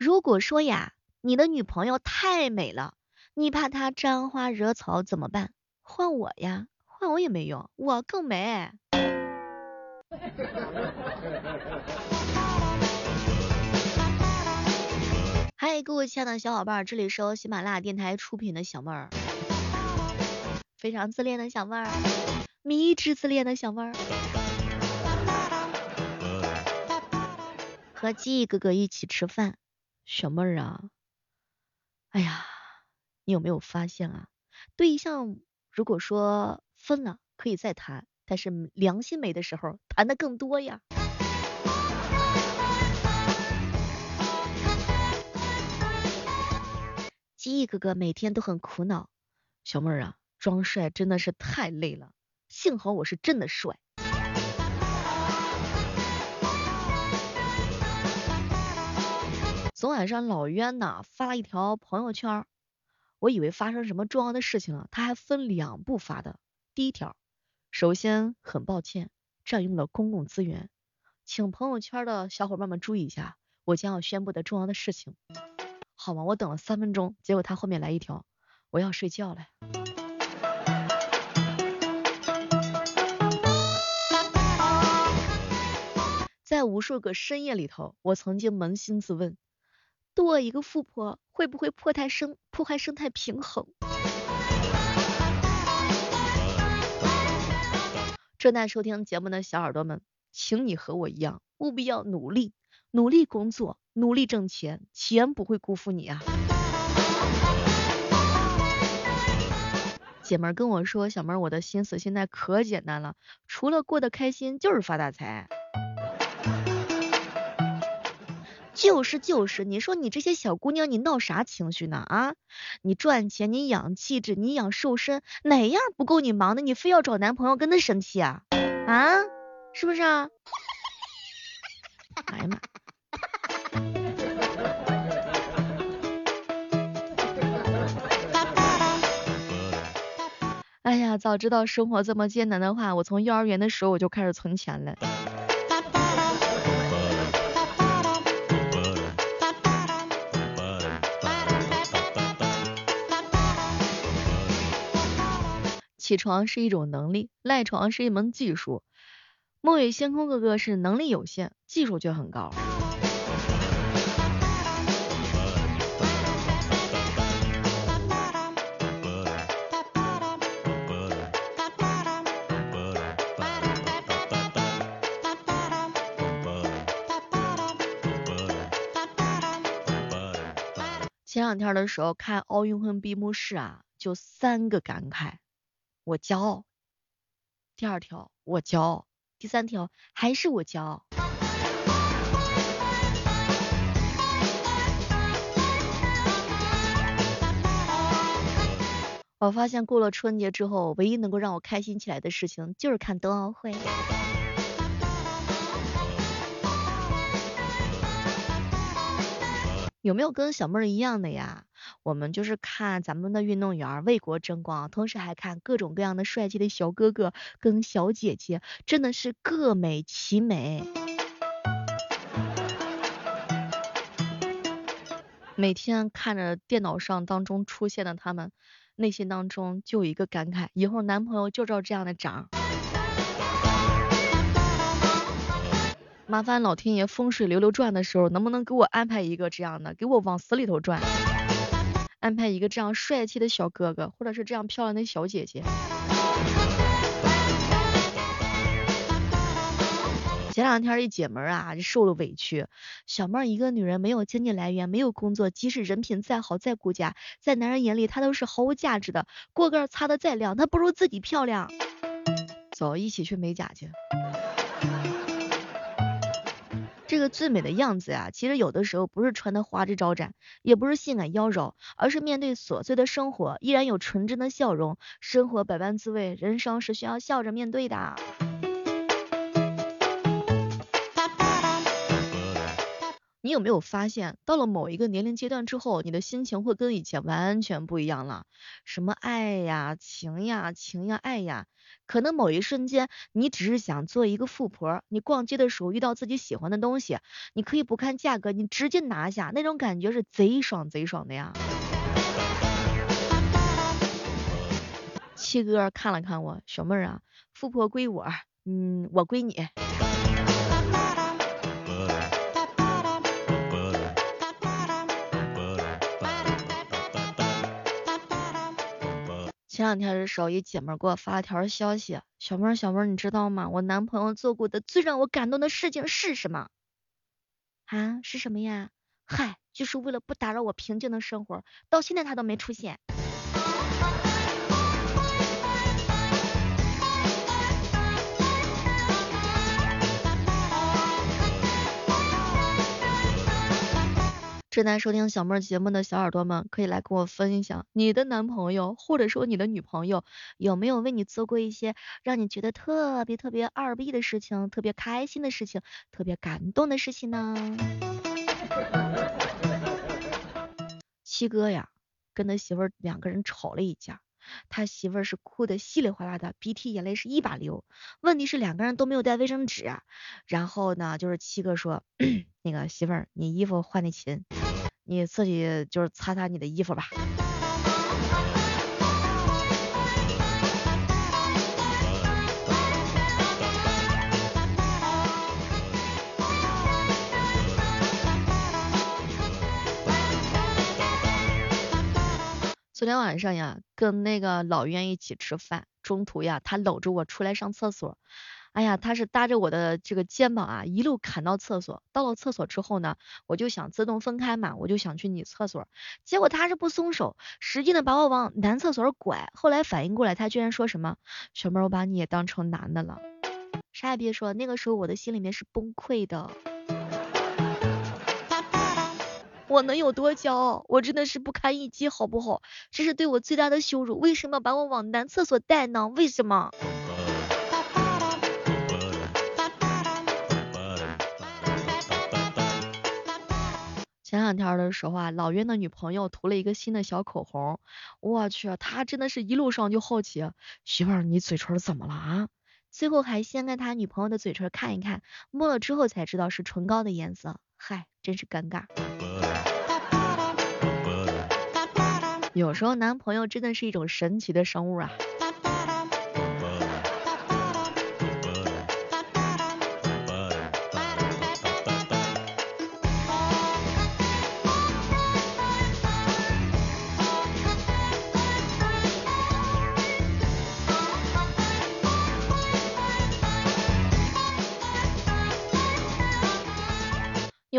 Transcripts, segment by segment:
如果说呀，你的女朋友太美了，你怕她沾花惹草怎么办？换我呀，换我也没用，我更美。嗨，各位亲爱的小伙伴，这里是由喜马拉雅电台出品的小妹儿，非常自恋的小妹儿，迷之自恋的小妹儿，和记忆哥哥一起吃饭，小妹儿啊，哎呀，你有没有发现啊，对象如果说分了可以再谈。但是良心美的时候，谈的更多呀。记忆哥哥每天都很苦恼，小妹儿啊，装帅真的是太累了，幸好我是真的帅。昨晚上老冤呐发了一条朋友圈，我以为发生什么重要的事情了，他还分两步发的，第一条。首先，很抱歉占用了公共资源，请朋友圈的小伙伴们注意一下，我将要宣布的重要的事情。好吗？我等了三分钟，结果他后面来一条，我要睡觉了。在无数个深夜里头，我曾经扪心自问，多一个富婆会不会破坏生破坏生态平衡？正在收听节目的小耳朵们，请你和我一样，务必要努力，努力工作，努力挣钱，钱不会辜负你啊！姐们跟我说，小妹儿，我的心思现在可简单了，除了过得开心，就是发大财。就是就是，你说你这些小姑娘，你闹啥情绪呢啊？你赚钱，你养气质，你养瘦身，哪样不够你忙的？你非要找男朋友跟他生气啊？啊？是不是啊？哎呀妈！哎呀，早知道生活这么艰难的话，我从幼儿园的时候我就开始存钱了。起床是一种能力，赖床是一门技术。墨雨星空哥哥是能力有限，技术却很高。前两天的时候看奥运会闭幕式啊，就三个感慨。我骄傲，第二条我骄傲，第三条还是我骄傲。我发现过了春节之后，唯一能够让我开心起来的事情就是看冬奥会。有没有跟小妹儿一样的呀？我们就是看咱们的运动员为国争光，同时还看各种各样的帅气的小哥哥跟小姐姐，真的是各美其美。每天看着电脑上当中出现的他们，内心当中就有一个感慨：以后男朋友就照这样的长。麻烦老天爷风水流流转的时候，能不能给我安排一个这样的，给我往死里头转，安排一个这样帅气的小哥哥，或者是这样漂亮的小姐姐。前两天一姐们儿啊，受了委屈，小妹儿一个女人没有经济来源，没有工作，即使人品再好再顾家，在男人眼里她都是毫无价值的。锅盖擦的再亮，她不如自己漂亮。走，一起去美甲去。这个最美的样子呀，其实有的时候不是穿的花枝招展，也不是性感妖娆，而是面对琐碎的生活，依然有纯真的笑容。生活百般滋味，人生是需要笑着面对的。你有没有发现，到了某一个年龄阶段之后，你的心情会跟以前完全不一样了？什么爱呀、情呀、情呀、爱呀，可能某一瞬间，你只是想做一个富婆，你逛街的时候遇到自己喜欢的东西，你可以不看价格，你直接拿下，那种感觉是贼爽贼爽的呀。七哥看了看我，小妹儿啊，富婆归我，嗯，我归你。前两天的时候，一姐妹给我发了条消息，小妹儿小妹儿，你知道吗？我男朋友做过的最让我感动的事情是什么？啊，是什么呀？嗨，就是为了不打扰我平静的生活，到现在他都没出现。正在收听小妹儿节目的小耳朵们，可以来跟我分享，你的男朋友或者说你的女朋友有没有为你做过一些让你觉得特别特别二逼的事情，特别开心的事情，特别感动的事情呢？七哥呀，跟他媳妇儿两个人吵了一架，他媳妇儿是哭的稀里哗啦的，鼻涕眼泪是一把流。问题是两个人都没有带卫生纸，然后呢，就是七哥说，那个媳妇儿，你衣服换的勤。你自己就是擦擦你的衣服吧。昨天晚上呀，跟那个老袁一起吃饭，中途呀，他搂着我出来上厕所。哎呀，他是搭着我的这个肩膀啊，一路砍到厕所。到了厕所之后呢，我就想自动分开嘛，我就想去女厕所。结果他是不松手，使劲的把我往男厕所拐。后来反应过来，他居然说什么：“小妹，我把你也当成男的了。”啥也别说，那个时候我的心里面是崩溃的。我能有多骄傲？我真的是不堪一击，好不好？这是对我最大的羞辱。为什么把我往男厕所带呢？为什么？两天的时候啊，老袁的女朋友涂了一个新的小口红，我去，他真的是一路上就好奇，媳妇儿你嘴唇怎么了啊？最后还掀开他女朋友的嘴唇看一看，摸了之后才知道是唇膏的颜色，嗨，真是尴尬。有时候男朋友真的是一种神奇的生物啊。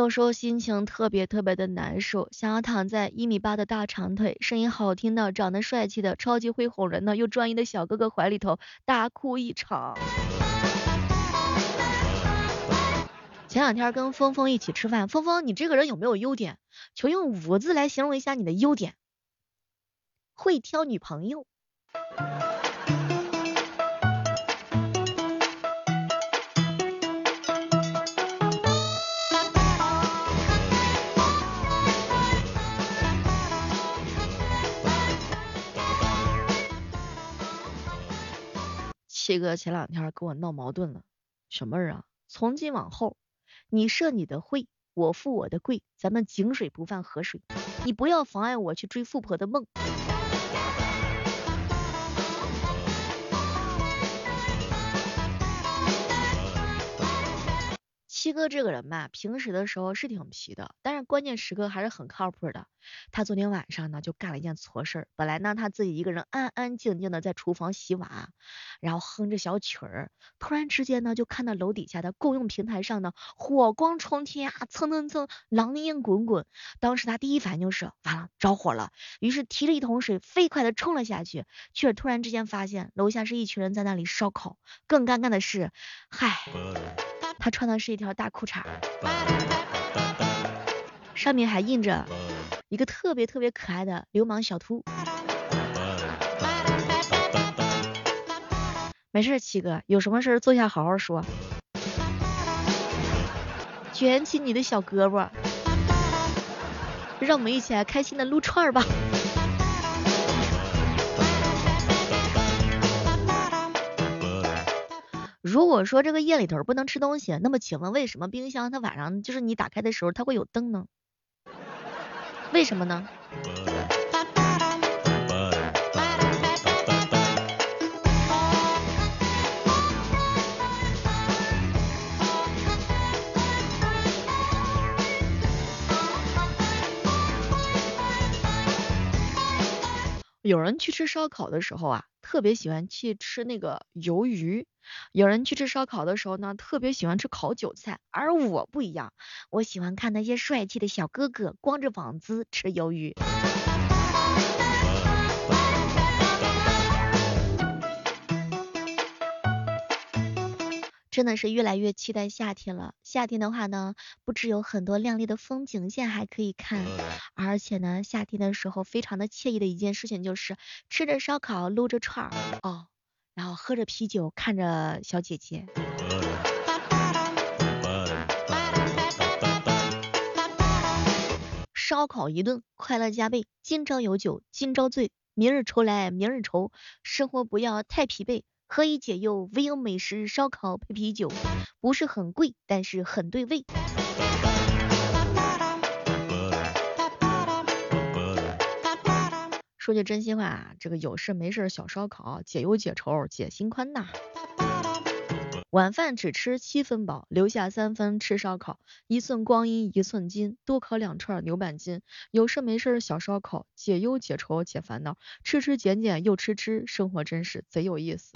有时候心情特别特别的难受，想要躺在一米八的大长腿、声音好听的、长得帅气的、超级会哄人的又专一的小哥哥怀里头大哭一场。前两天跟峰峰一起吃饭，峰峰，你这个人有没有优点？求用五个字来形容一下你的优点。会挑女朋友。七哥前两天跟我闹矛盾了，小妹儿啊，从今往后，你设你的会，我付我的贵，咱们井水不犯河水，你不要妨碍我去追富婆的梦。七哥这个人吧，平时的时候是挺皮的，但是关键时刻还是很靠谱的。他昨天晚上呢，就干了一件错事儿。本来呢，他自己一个人安安静静的在厨房洗碗，然后哼着小曲儿，突然之间呢，就看到楼底下的共用平台上呢，火光冲天啊，蹭蹭蹭，狼烟滚滚。当时他第一反应就是完了，着火了，于是提着一桶水，飞快的冲了下去，却突然之间发现楼下是一群人在那里烧烤。更尴尬的是，嗨。他穿的是一条大裤衩，上面还印着一个特别特别可爱的流氓小兔。没事，七哥，有什么事坐下好好说。卷起你的小胳膊。让我们一起来开心的撸串吧。如果说这个夜里头不能吃东西，那么请问为什么冰箱它晚上就是你打开的时候它会有灯呢？为什么呢？有人去吃烧烤的时候啊，特别喜欢去吃那个鱿鱼；有人去吃烧烤的时候呢，特别喜欢吃烤韭菜。而我不一样，我喜欢看那些帅气的小哥哥光着膀子吃鱿鱼。真的是越来越期待夏天了。夏天的话呢，不只有很多亮丽的风景线还可以看，而且呢，夏天的时候非常的惬意的一件事情就是吃着烧烤，撸着串儿哦，然后喝着啤酒，看着小姐姐。烧烤一顿，快乐加倍。今朝有酒今朝醉，明日愁来明日愁，生活不要太疲惫。何以解忧？唯有美食烧烤配啤酒，不是很贵，但是很对味。说句真心话啊，这个有事没事小烧烤，解忧解愁解心宽呐。晚饭只吃七分饱，留下三分吃烧烤。一寸光阴一寸金，多烤两串牛板筋。有事没事小烧烤，解忧解愁解烦恼。吃吃减减又吃吃，生活真是贼有意思。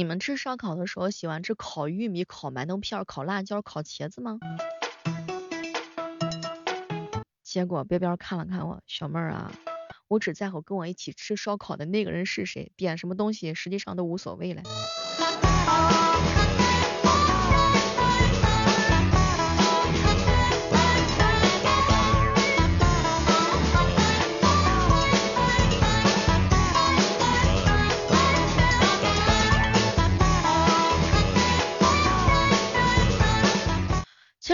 你们吃烧烤的时候喜欢吃烤玉米、烤馒头片、烤辣椒、烤茄子吗？结果边边看了看我，小妹儿啊，我只在乎跟我一起吃烧烤的那个人是谁，点什么东西实际上都无所谓了。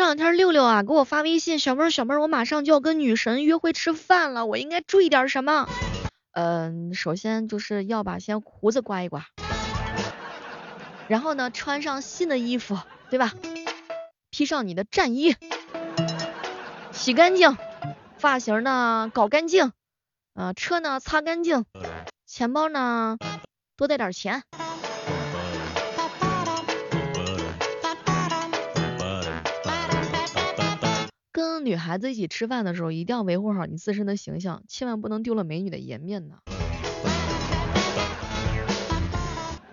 两天六六啊给我发微信，小妹儿小妹儿，我马上就要跟女神约会吃饭了，我应该注意点什么？嗯，首先就是要把先胡子刮一刮，然后呢穿上新的衣服，对吧？披上你的战衣，洗干净，发型呢搞干净，啊车呢擦干净，钱包呢多带点钱。女孩子一起吃饭的时候，一定要维护好你自身的形象，千万不能丢了美女的颜面呢。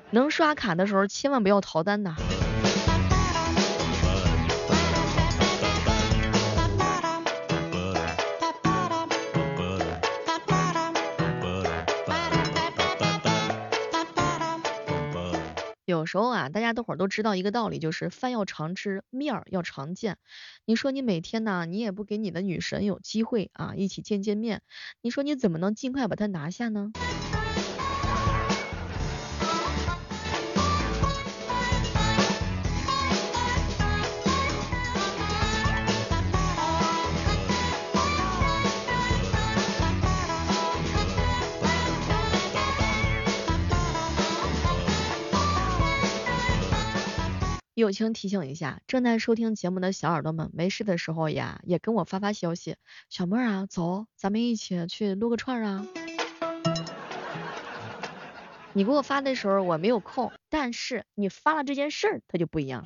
能刷卡的时候，千万不要逃单呐。有时候啊，大家都伙都知道一个道理，就是饭要常吃，面儿要常见。你说你每天呢，你也不给你的女神有机会啊，一起见见面，你说你怎么能尽快把她拿下呢？友情提醒一下，正在收听节目的小耳朵们，没事的时候呀，也跟我发发消息。小妹儿啊，走，咱们一起去撸个串啊。你给我发的时候我没有空，但是你发了这件事儿，它就不一样。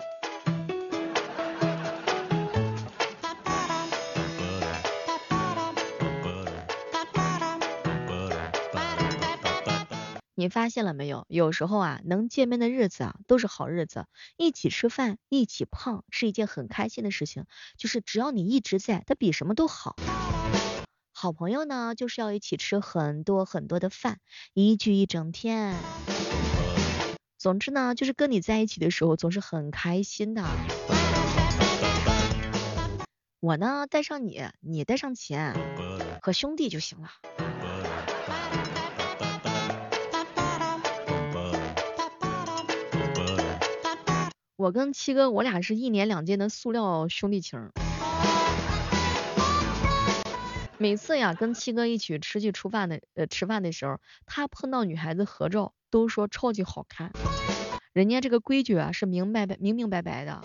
你发现了没有？有时候啊，能见面的日子啊，都是好日子。一起吃饭，一起胖，是一件很开心的事情。就是只要你一直在，它比什么都好。好朋友呢，就是要一起吃很多很多的饭，一聚一整天。总之呢，就是跟你在一起的时候总是很开心的。我呢带上你，你带上钱，和兄弟就行了。我跟七哥，我俩是一年两见的塑料兄弟情。每次呀，跟七哥一起出去吃饭的，呃，吃饭的时候，他碰到女孩子合照，都说超级好看。人家这个规矩啊，是明白白、明明白白的。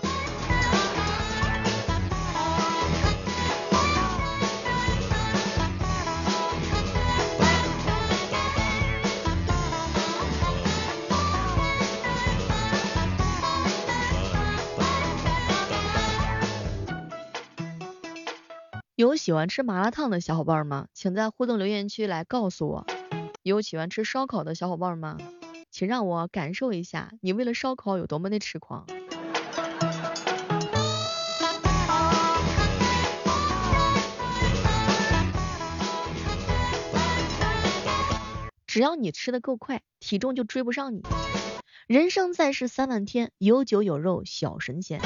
有喜欢吃麻辣烫的小伙伴吗？请在互动留言区来告诉我。有喜欢吃烧烤的小伙伴吗？请让我感受一下你为了烧烤有多么的痴狂。只要你吃的够快，体重就追不上你。人生在世三万天，有酒有肉小神仙。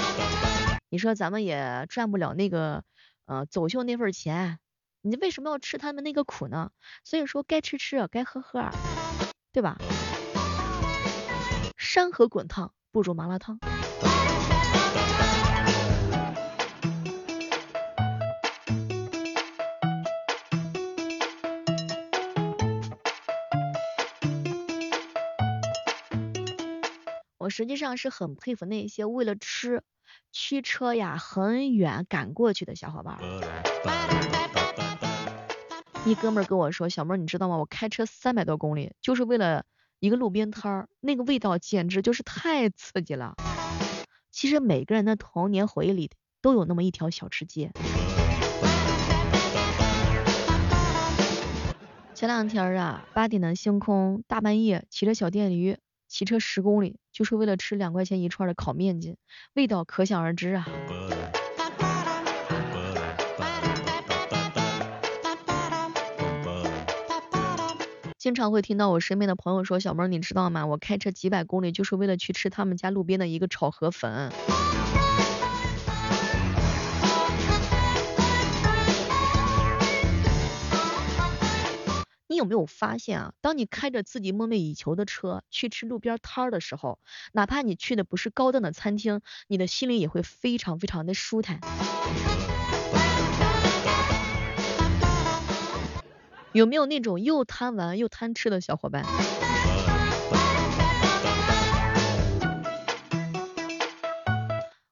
你说咱们也赚不了那个。啊，走秀那份钱，你为什么要吃他们那个苦呢？所以说该吃吃，该喝喝，对吧？山河滚烫不如麻辣烫。我实际上是很佩服那些为了吃。驱车呀，很远赶过去的小伙伴。一哥们跟我说，小妹你知道吗？我开车三百多公里，就是为了一个路边摊儿，那个味道简直就是太刺激了。其实每个人的童年回忆里都有那么一条小吃街。前两天啊，八点的星空，大半夜骑着小电驴。骑车十公里就是为了吃两块钱一串的烤面筋，味道可想而知啊。经常会听到我身边的朋友说，小妹你知道吗？我开车几百公里就是为了去吃他们家路边的一个炒河粉。你有没有发现啊？当你开着自己梦寐以求的车去吃路边摊儿的时候，哪怕你去的不是高档的餐厅，你的心里也会非常非常的舒坦。有没有那种又贪玩又贪吃的小伙伴？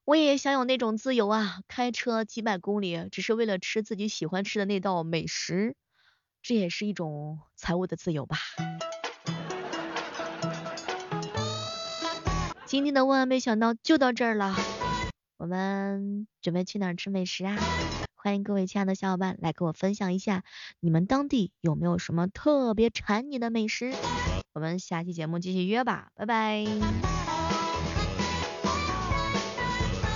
我也想有那种自由啊，开车几百公里，只是为了吃自己喜欢吃的那道美食。这也是一种财务的自由吧。今天的万万没想到就到这儿了，我们准备去哪儿吃美食啊？欢迎各位亲爱的小伙伴来跟我分享一下，你们当地有没有什么特别馋你的美食？我们下期节目继续约吧，拜拜。